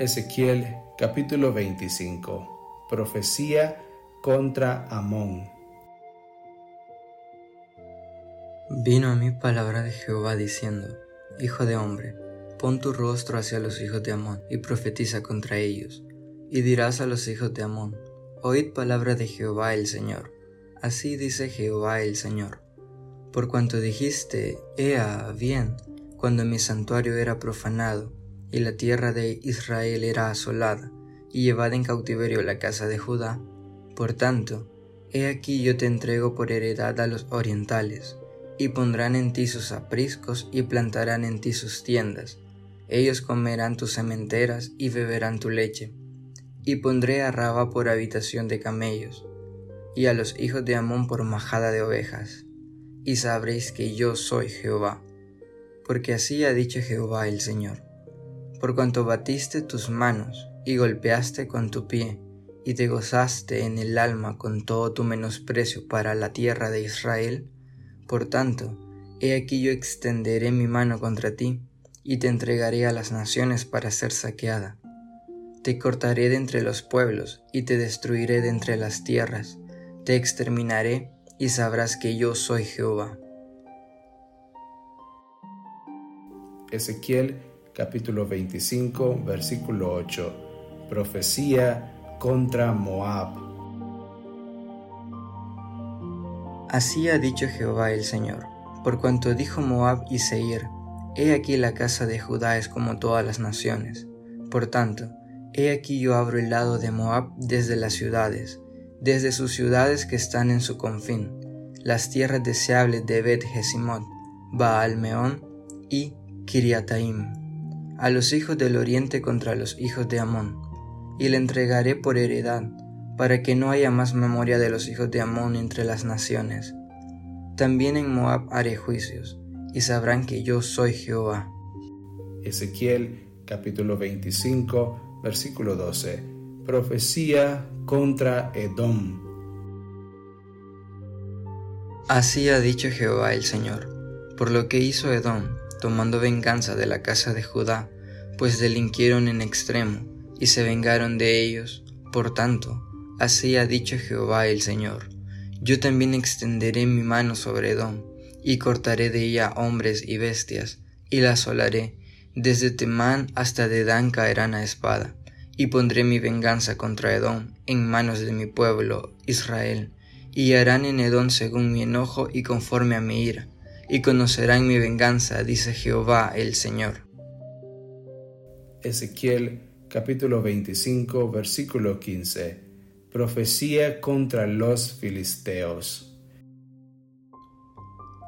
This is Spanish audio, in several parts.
Ezequiel capítulo 25. Profecía contra Amón. Vino a mí palabra de Jehová diciendo, Hijo de hombre, pon tu rostro hacia los hijos de Amón y profetiza contra ellos, y dirás a los hijos de Amón, Oíd palabra de Jehová el Señor. Así dice Jehová el Señor. Por cuanto dijiste, Ea, bien, cuando mi santuario era profanado, y la tierra de Israel era asolada, y llevada en cautiverio la casa de Judá. Por tanto, he aquí yo te entrego por heredad a los orientales, y pondrán en ti sus apriscos y plantarán en ti sus tiendas. Ellos comerán tus sementeras y beberán tu leche. Y pondré a Raba por habitación de camellos, y a los hijos de Amón por majada de ovejas. Y sabréis que yo soy Jehová, porque así ha dicho Jehová el Señor por cuanto batiste tus manos y golpeaste con tu pie, y te gozaste en el alma con todo tu menosprecio para la tierra de Israel, por tanto, he aquí yo extenderé mi mano contra ti, y te entregaré a las naciones para ser saqueada. Te cortaré de entre los pueblos, y te destruiré de entre las tierras, te exterminaré, y sabrás que yo soy Jehová. Ezequiel capítulo 25, versículo 8. Profecía contra Moab. Así ha dicho Jehová el Señor, por cuanto dijo Moab y Seir, He aquí la casa de Judá es como todas las naciones. Por tanto, he aquí yo abro el lado de Moab desde las ciudades, desde sus ciudades que están en su confín, las tierras deseables de Bet Jesimot, Baal Meón y Kiriataim a los hijos del oriente contra los hijos de Amón, y le entregaré por heredad, para que no haya más memoria de los hijos de Amón entre las naciones. También en Moab haré juicios, y sabrán que yo soy Jehová. Ezequiel capítulo 25, versículo 12. Profecía contra Edom. Así ha dicho Jehová el Señor, por lo que hizo Edom, tomando venganza de la casa de Judá, pues delinquieron en extremo, y se vengaron de ellos. Por tanto, así ha dicho Jehová el Señor, yo también extenderé mi mano sobre Edom, y cortaré de ella hombres y bestias, y la asolaré, desde Temán hasta Dedán caerán a espada, y pondré mi venganza contra Edom en manos de mi pueblo Israel, y harán en Edom según mi enojo y conforme a mi ira, y conocerán mi venganza, dice Jehová el Señor. Ezequiel capítulo 25 versículo 15. Profecía contra los filisteos.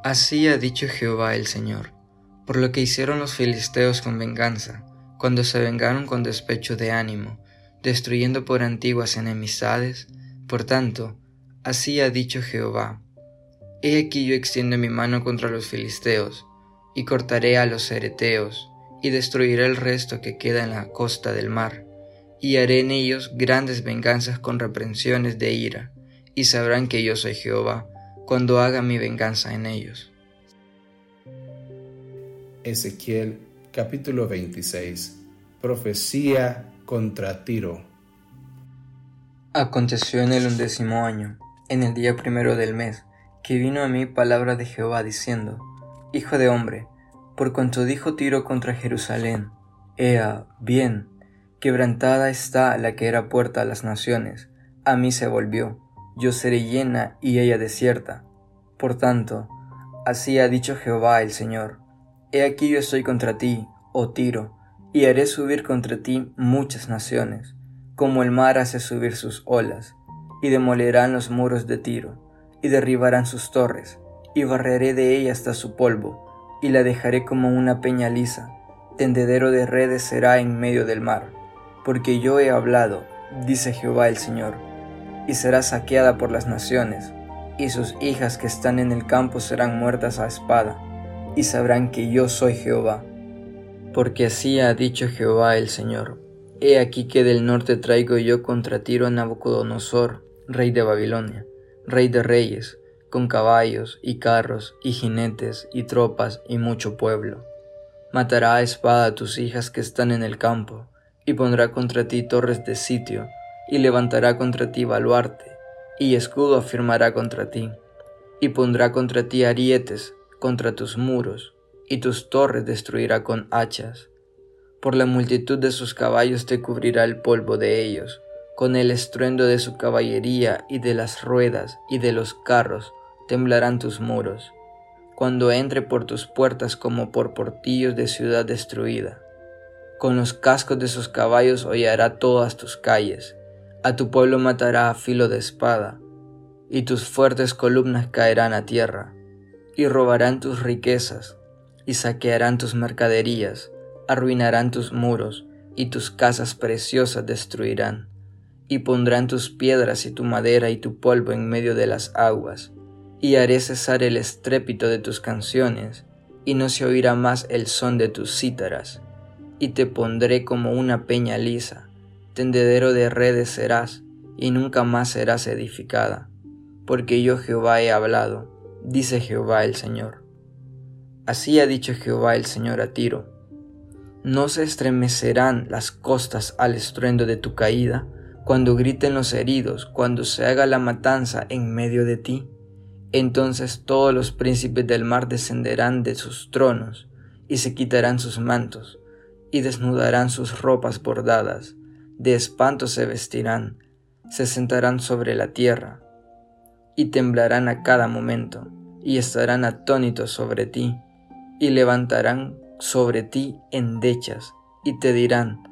Así ha dicho Jehová el Señor, por lo que hicieron los filisteos con venganza, cuando se vengaron con despecho de ánimo, destruyendo por antiguas enemistades, por tanto, así ha dicho Jehová, He aquí yo extiendo mi mano contra los filisteos, y cortaré a los ereteos, y destruiré el resto que queda en la costa del mar, y haré en ellos grandes venganzas con reprensiones de ira, y sabrán que yo soy Jehová, cuando haga mi venganza en ellos. Ezequiel capítulo 26 Profecía contra Tiro Aconteció en el undécimo año, en el día primero del mes, que vino a mí palabra de Jehová diciendo, Hijo de hombre, por cuanto dijo Tiro contra Jerusalén, Ea, bien, quebrantada está la que era puerta a las naciones, a mí se volvió, yo seré llena y ella desierta. Por tanto, así ha dicho Jehová el Señor, He aquí yo estoy contra ti, oh Tiro, y haré subir contra ti muchas naciones, como el mar hace subir sus olas, y demolerán los muros de Tiro y derribarán sus torres, y barreré de ella hasta su polvo, y la dejaré como una peña lisa, tendedero de redes será en medio del mar, porque yo he hablado, dice Jehová el Señor, y será saqueada por las naciones, y sus hijas que están en el campo serán muertas a espada, y sabrán que yo soy Jehová. Porque así ha dicho Jehová el Señor, He aquí que del norte traigo yo contra Tiro a Nabucodonosor, rey de Babilonia rey de reyes, con caballos y carros y jinetes y tropas y mucho pueblo. Matará a espada a tus hijas que están en el campo, y pondrá contra ti torres de sitio, y levantará contra ti baluarte, y escudo afirmará contra ti, y pondrá contra ti arietes contra tus muros, y tus torres destruirá con hachas. Por la multitud de sus caballos te cubrirá el polvo de ellos, con el estruendo de su caballería y de las ruedas y de los carros temblarán tus muros, cuando entre por tus puertas como por portillos de ciudad destruida. Con los cascos de sus caballos hollará todas tus calles, a tu pueblo matará a filo de espada, y tus fuertes columnas caerán a tierra, y robarán tus riquezas, y saquearán tus mercaderías, arruinarán tus muros, y tus casas preciosas destruirán, y pondrán tus piedras y tu madera y tu polvo en medio de las aguas, y haré cesar el estrépito de tus canciones, y no se oirá más el son de tus cítaras, y te pondré como una peña lisa, tendedero de redes serás, y nunca más serás edificada, porque yo Jehová he hablado, dice Jehová el Señor. Así ha dicho Jehová el Señor a Tiro, no se estremecerán las costas al estruendo de tu caída, cuando griten los heridos, cuando se haga la matanza en medio de ti. Entonces todos los príncipes del mar descenderán de sus tronos, y se quitarán sus mantos, y desnudarán sus ropas bordadas, de espanto se vestirán, se sentarán sobre la tierra, y temblarán a cada momento, y estarán atónitos sobre ti, y levantarán sobre ti endechas, y te dirán,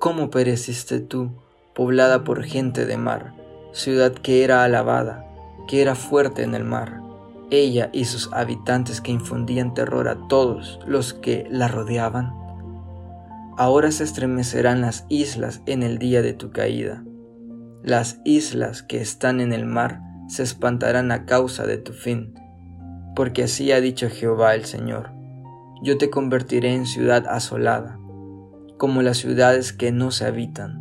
¿cómo pereciste tú, poblada por gente de mar, ciudad que era alabada, que era fuerte en el mar, ella y sus habitantes que infundían terror a todos los que la rodeaban? Ahora se estremecerán las islas en el día de tu caída. Las islas que están en el mar se espantarán a causa de tu fin, porque así ha dicho Jehová el Señor yo te convertiré en ciudad asolada, como las ciudades que no se habitan.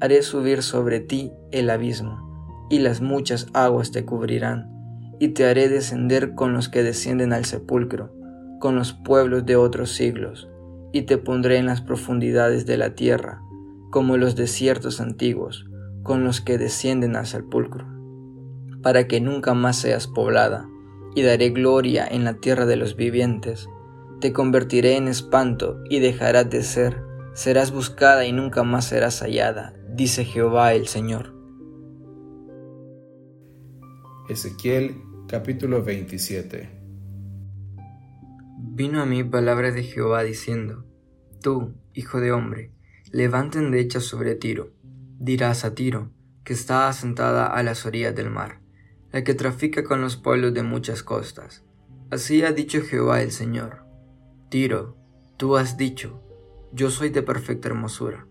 Haré subir sobre ti el abismo, y las muchas aguas te cubrirán, y te haré descender con los que descienden al sepulcro, con los pueblos de otros siglos, y te pondré en las profundidades de la tierra, como los desiertos antiguos, con los que descienden al sepulcro, para que nunca más seas poblada, y daré gloria en la tierra de los vivientes, te convertiré en espanto y dejarás de ser, serás buscada y nunca más serás hallada, dice Jehová el Señor. Ezequiel capítulo 27 Vino a mí palabra de Jehová diciendo, Tú, hijo de hombre, levanta endechas sobre Tiro, dirás a Tiro, que está asentada a las orillas del mar, la que trafica con los pueblos de muchas costas. Así ha dicho Jehová el Señor Tiro, tú has dicho, yo soy de perfecta hermosura.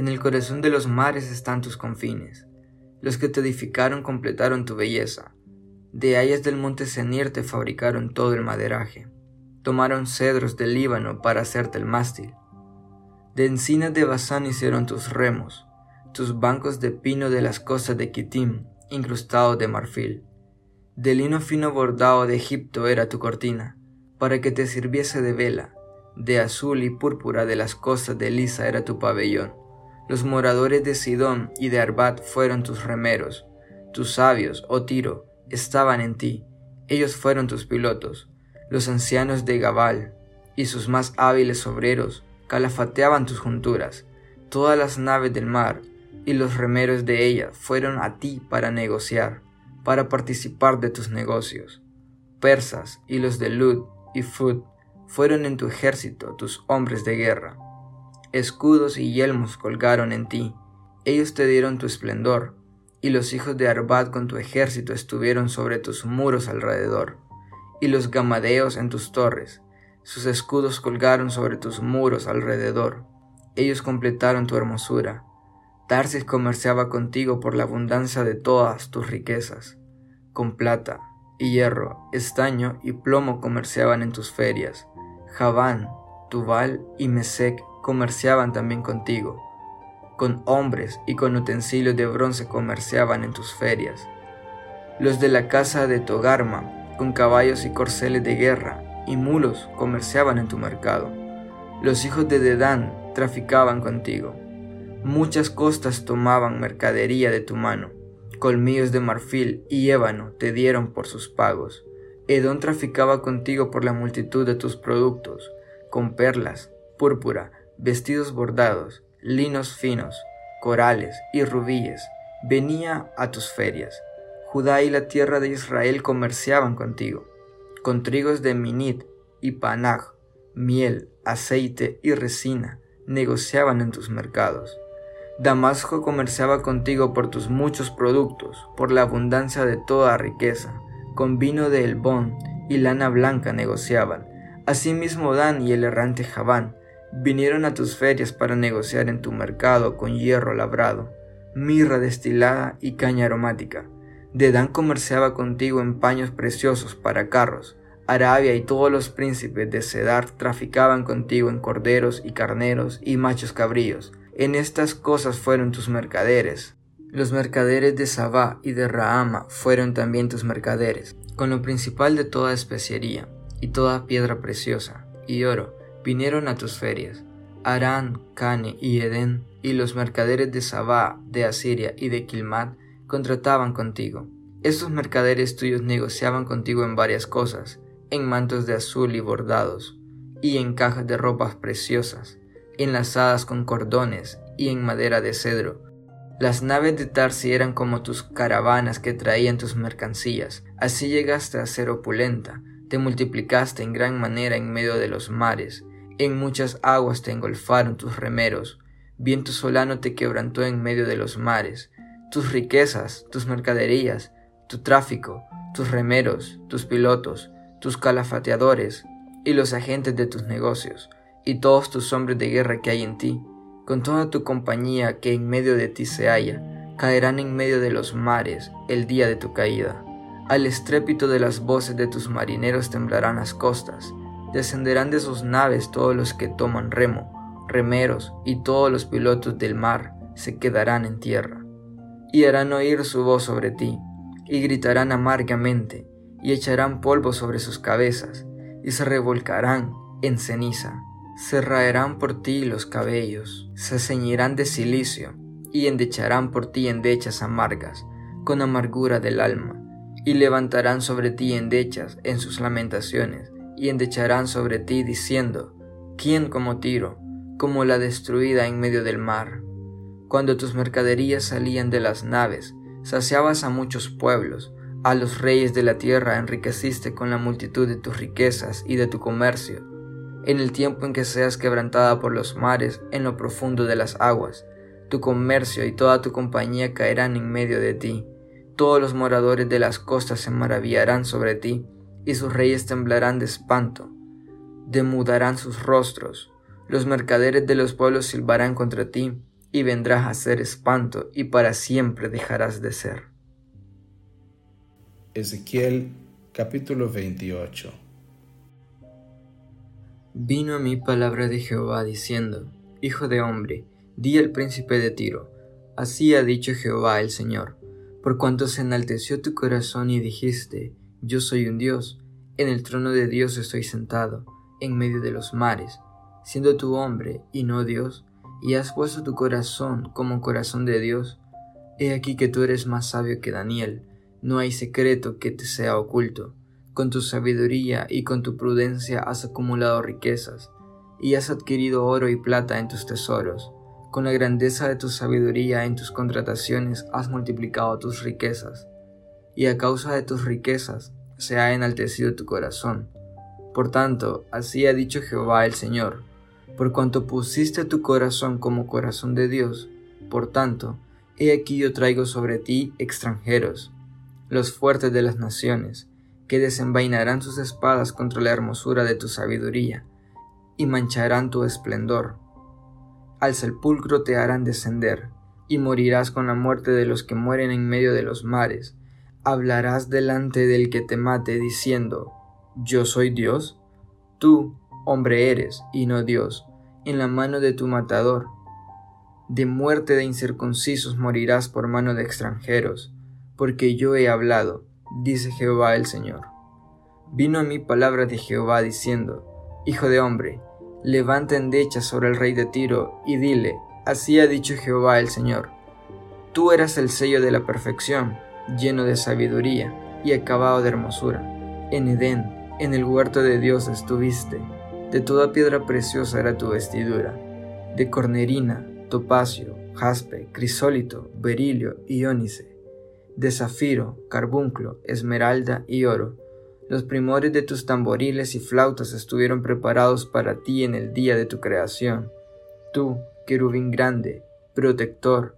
En el corazón de los mares están tus confines. Los que te edificaron completaron tu belleza. De hayas del monte Senir te fabricaron todo el maderaje. Tomaron cedros del Líbano para hacerte el mástil. De encinas de Basán hicieron tus remos, tus bancos de pino de las costas de Kitim, incrustados de marfil. De lino fino bordado de Egipto era tu cortina para que te sirviese de vela. De azul y púrpura de las costas de Lisa era tu pabellón. Los moradores de Sidón y de Arbat fueron tus remeros. Tus sabios, oh Tiro, estaban en ti. Ellos fueron tus pilotos. Los ancianos de Gabal y sus más hábiles obreros calafateaban tus junturas. Todas las naves del mar y los remeros de ella fueron a ti para negociar, para participar de tus negocios. Persas y los de Lud y Fud fueron en tu ejército tus hombres de guerra. Escudos y yelmos colgaron en ti, ellos te dieron tu esplendor, y los hijos de Arbat con tu ejército estuvieron sobre tus muros alrededor, y los gamadeos en tus torres, sus escudos colgaron sobre tus muros alrededor, ellos completaron tu hermosura. Tarsis comerciaba contigo por la abundancia de todas tus riquezas, con plata, y hierro, estaño y plomo comerciaban en tus ferias. Javán, Tubal y Mesec comerciaban también contigo. Con hombres y con utensilios de bronce comerciaban en tus ferias. Los de la casa de Togarma, con caballos y corceles de guerra y mulos comerciaban en tu mercado. Los hijos de Dedán traficaban contigo. Muchas costas tomaban mercadería de tu mano, colmillos de marfil y ébano te dieron por sus pagos. Edón traficaba contigo por la multitud de tus productos, con perlas, púrpura, vestidos bordados, linos finos, corales y rubíes. Venía a tus ferias. Judá y la tierra de Israel comerciaban contigo, con trigos de Minit y Panag, miel, aceite y resina, negociaban en tus mercados. Damasco comerciaba contigo por tus muchos productos, por la abundancia de toda riqueza con vino de Elbón y lana blanca negociaban. Asimismo Dan y el errante Javán vinieron a tus ferias para negociar en tu mercado con hierro labrado, mirra destilada y caña aromática. Dan comerciaba contigo en paños preciosos para carros. Arabia y todos los príncipes de Cedar traficaban contigo en corderos y carneros y machos cabríos. En estas cosas fueron tus mercaderes, los mercaderes de Sabá y de Rahama fueron también tus mercaderes, con lo principal de toda especiería, y toda piedra preciosa, y oro, vinieron a tus ferias. Arán, Cane y Edén, y los mercaderes de Sabá, de Asiria y de Kilmat, contrataban contigo. Estos mercaderes tuyos negociaban contigo en varias cosas, en mantos de azul y bordados, y en cajas de ropas preciosas, enlazadas con cordones y en madera de cedro, las naves de Tarsi eran como tus caravanas que traían tus mercancías. Así llegaste a ser opulenta, te multiplicaste en gran manera en medio de los mares. En muchas aguas te engolfaron tus remeros. Viento solano te quebrantó en medio de los mares. Tus riquezas, tus mercaderías, tu tráfico, tus remeros, tus pilotos, tus calafateadores y los agentes de tus negocios, y todos tus hombres de guerra que hay en ti con toda tu compañía que en medio de ti se halla, caerán en medio de los mares el día de tu caída. Al estrépito de las voces de tus marineros temblarán las costas, descenderán de sus naves todos los que toman remo, remeros y todos los pilotos del mar se quedarán en tierra. Y harán oír su voz sobre ti, y gritarán amargamente, y echarán polvo sobre sus cabezas, y se revolcarán en ceniza se raerán por ti los cabellos, se ceñirán de silicio, y endecharán por ti endechas amargas, con amargura del alma, y levantarán sobre ti endechas en sus lamentaciones, y endecharán sobre ti diciendo, ¿quién como Tiro, como la destruida en medio del mar? Cuando tus mercaderías salían de las naves, saciabas a muchos pueblos, a los reyes de la tierra enriqueciste con la multitud de tus riquezas y de tu comercio, en el tiempo en que seas quebrantada por los mares en lo profundo de las aguas. Tu comercio y toda tu compañía caerán en medio de ti. Todos los moradores de las costas se maravillarán sobre ti, y sus reyes temblarán de espanto. Demudarán sus rostros. Los mercaderes de los pueblos silbarán contra ti, y vendrás a ser espanto, y para siempre dejarás de ser. Ezequiel capítulo 28 Vino a mí palabra de Jehová diciendo, Hijo de hombre, di al príncipe de Tiro, así ha dicho Jehová el Señor, por cuanto se enalteció tu corazón y dijiste, Yo soy un Dios, en el trono de Dios estoy sentado, en medio de los mares, siendo tu hombre y no Dios, y has puesto tu corazón como corazón de Dios, he aquí que tú eres más sabio que Daniel, no hay secreto que te sea oculto. Con tu sabiduría y con tu prudencia has acumulado riquezas, y has adquirido oro y plata en tus tesoros. Con la grandeza de tu sabiduría en tus contrataciones has multiplicado tus riquezas, y a causa de tus riquezas se ha enaltecido tu corazón. Por tanto, así ha dicho Jehová el Señor, por cuanto pusiste tu corazón como corazón de Dios, por tanto, he aquí yo traigo sobre ti extranjeros, los fuertes de las naciones, que desenvainarán sus espadas contra la hermosura de tu sabiduría, y mancharán tu esplendor. Al sepulcro te harán descender, y morirás con la muerte de los que mueren en medio de los mares. Hablarás delante del que te mate, diciendo, ¿Yo soy Dios? Tú, hombre eres, y no Dios, en la mano de tu matador. De muerte de incircuncisos morirás por mano de extranjeros, porque yo he hablado, dice Jehová el Señor. Vino a mí palabra de Jehová diciendo, Hijo de hombre, levanta endecha sobre el rey de Tiro y dile, Así ha dicho Jehová el Señor. Tú eras el sello de la perfección, lleno de sabiduría y acabado de hermosura. En Edén, en el huerto de Dios estuviste. De toda piedra preciosa era tu vestidura, de cornerina, topacio, jaspe, crisólito, berilio y ónice, de zafiro, carbunclo, esmeralda y oro. Los primores de tus tamboriles y flautas estuvieron preparados para ti en el día de tu creación. Tú, querubín grande, protector,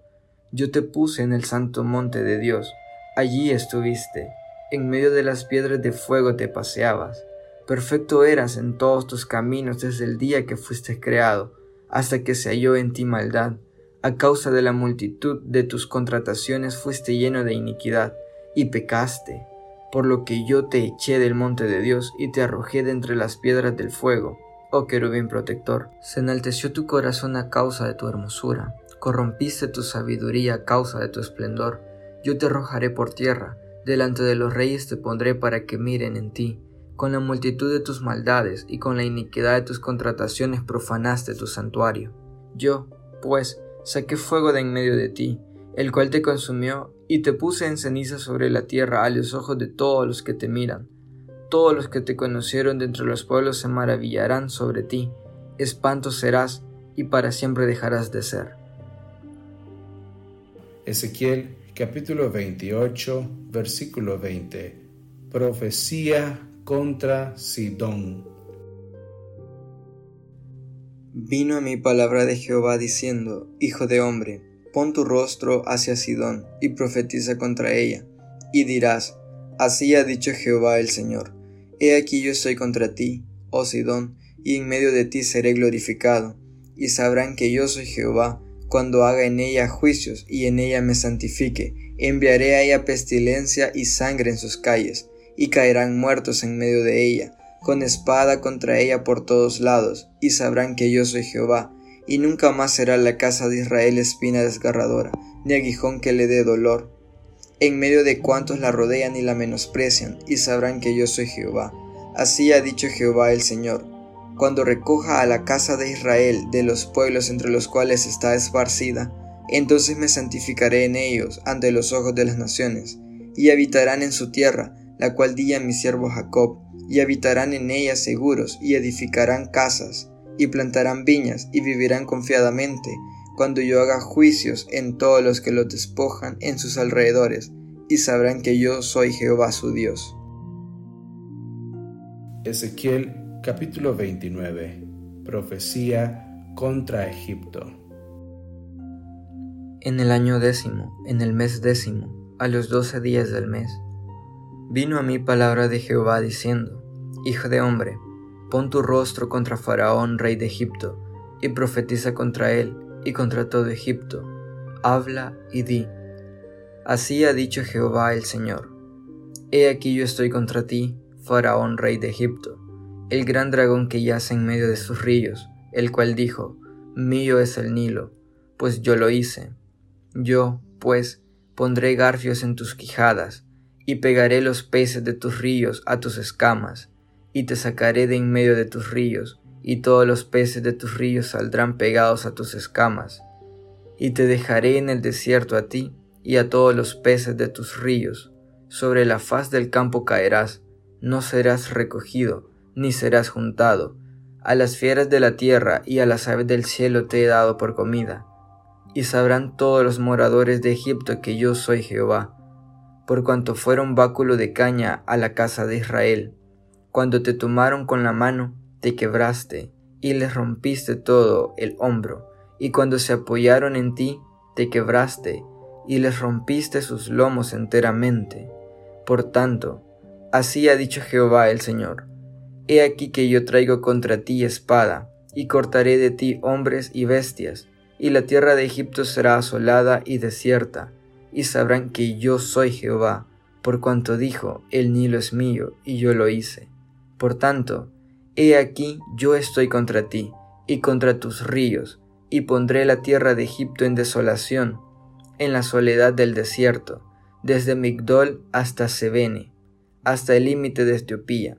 yo te puse en el santo monte de Dios, allí estuviste, en medio de las piedras de fuego te paseabas, perfecto eras en todos tus caminos desde el día que fuiste creado, hasta que se halló en ti maldad, a causa de la multitud de tus contrataciones fuiste lleno de iniquidad, y pecaste, por lo que yo te eché del monte de Dios y te arrojé de entre las piedras del fuego, oh querubín protector. Se enalteció tu corazón a causa de tu hermosura, corrompiste tu sabiduría a causa de tu esplendor. Yo te arrojaré por tierra, delante de los reyes te pondré para que miren en ti. Con la multitud de tus maldades y con la iniquidad de tus contrataciones profanaste tu santuario. Yo, pues, saqué fuego de en medio de ti, el cual te consumió, y te puse en ceniza sobre la tierra a los ojos de todos los que te miran todos los que te conocieron de entre los pueblos se maravillarán sobre ti, espanto serás y para siempre dejarás de ser. Ezequiel capítulo 28 versículo 20 Profecía contra Sidón. Vino a mi palabra de Jehová diciendo, Hijo de hombre, pon tu rostro hacia Sidón y profetiza contra ella, y dirás, Así ha dicho Jehová el Señor He aquí yo estoy contra ti, oh Sidón, y en medio de ti seré glorificado, y sabrán que yo soy Jehová, cuando haga en ella juicios y en ella me santifique. Enviaré a ella pestilencia y sangre en sus calles, y caerán muertos en medio de ella, con espada contra ella por todos lados, y sabrán que yo soy Jehová, y nunca más será la casa de Israel espina desgarradora, ni aguijón que le dé dolor, en medio de cuantos la rodean y la menosprecian, y sabrán que yo soy Jehová. Así ha dicho Jehová el Señor. Cuando recoja a la casa de Israel de los pueblos entre los cuales está esparcida, entonces me santificaré en ellos ante los ojos de las naciones, y habitarán en su tierra, la cual di a mi siervo Jacob, y habitarán en ella seguros, y edificarán casas, y plantarán viñas, y vivirán confiadamente, cuando yo haga juicios en todos los que los despojan en sus alrededores, y sabrán que yo soy Jehová su Dios. Ezequiel capítulo 29 Profecía contra Egipto En el año décimo, en el mes décimo, a los doce días del mes, vino a mí palabra de Jehová diciendo, Hijo de hombre, pon tu rostro contra Faraón, rey de Egipto, y profetiza contra él, y contra todo Egipto. Habla y di. Así ha dicho Jehová el Señor. He aquí yo estoy contra ti, Faraón rey de Egipto, el gran dragón que yace en medio de sus ríos, el cual dijo, Mío es el Nilo, pues yo lo hice. Yo, pues, pondré garfios en tus quijadas, y pegaré los peces de tus ríos a tus escamas, y te sacaré de en medio de tus ríos, y todos los peces de tus ríos saldrán pegados a tus escamas, y te dejaré en el desierto a ti y a todos los peces de tus ríos, sobre la faz del campo caerás, no serás recogido, ni serás juntado, a las fieras de la tierra y a las aves del cielo te he dado por comida, y sabrán todos los moradores de Egipto que yo soy Jehová, por cuanto fueron báculo de caña a la casa de Israel, cuando te tomaron con la mano, te quebraste y les rompiste todo el hombro, y cuando se apoyaron en ti, te quebraste y les rompiste sus lomos enteramente. Por tanto, así ha dicho Jehová el Señor, He aquí que yo traigo contra ti espada, y cortaré de ti hombres y bestias, y la tierra de Egipto será asolada y desierta, y sabrán que yo soy Jehová, por cuanto dijo, el Nilo es mío, y yo lo hice. Por tanto, He aquí yo estoy contra ti, y contra tus ríos, y pondré la tierra de Egipto en desolación, en la soledad del desierto, desde Migdol hasta Sebene, hasta el límite de Etiopía.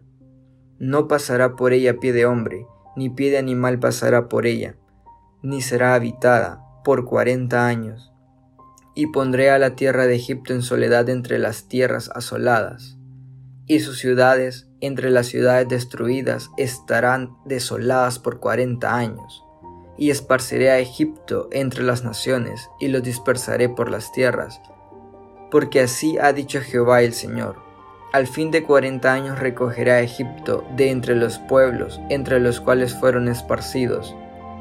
No pasará por ella pie de hombre, ni pie de animal pasará por ella, ni será habitada, por cuarenta años, y pondré a la tierra de Egipto en soledad entre las tierras asoladas, y sus ciudades entre las ciudades destruidas estarán desoladas por cuarenta años, y esparciré a Egipto entre las naciones, y los dispersaré por las tierras, porque así ha dicho Jehová el Señor. Al fin de cuarenta años recogeré a Egipto de entre los pueblos entre los cuales fueron esparcidos,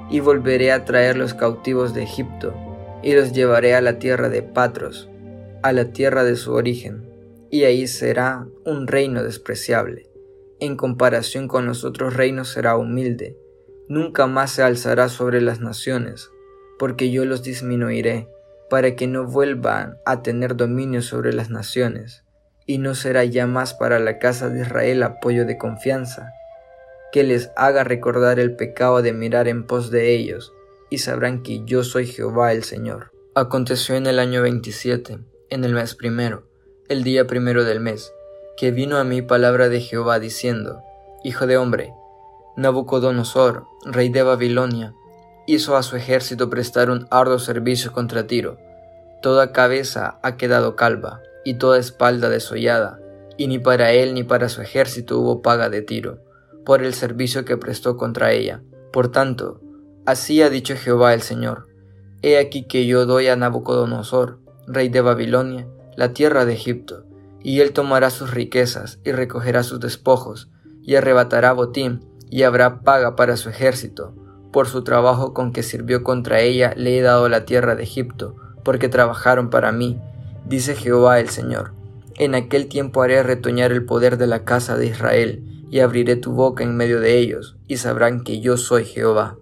y volveré a traer los cautivos de Egipto, y los llevaré a la tierra de Patros, a la tierra de su origen, y ahí será un reino despreciable. En comparación con los otros reinos será humilde, nunca más se alzará sobre las naciones, porque yo los disminuiré, para que no vuelvan a tener dominio sobre las naciones, y no será ya más para la casa de Israel apoyo de confianza, que les haga recordar el pecado de mirar en pos de ellos, y sabrán que yo soy Jehová el Señor. Aconteció en el año 27, en el mes primero, el día primero del mes, que vino a mí palabra de Jehová diciendo, Hijo de hombre, Nabucodonosor, rey de Babilonia, hizo a su ejército prestar un arduo servicio contra Tiro. Toda cabeza ha quedado calva, y toda espalda desollada, y ni para él ni para su ejército hubo paga de Tiro, por el servicio que prestó contra ella. Por tanto, Así ha dicho Jehová el Señor. He aquí que yo doy a Nabucodonosor, rey de Babilonia, la tierra de Egipto, y él tomará sus riquezas y recogerá sus despojos, y arrebatará botín, y habrá paga para su ejército. Por su trabajo con que sirvió contra ella le he dado la tierra de Egipto, porque trabajaron para mí, dice Jehová el Señor. En aquel tiempo haré retoñar el poder de la casa de Israel, y abriré tu boca en medio de ellos, y sabrán que yo soy Jehová.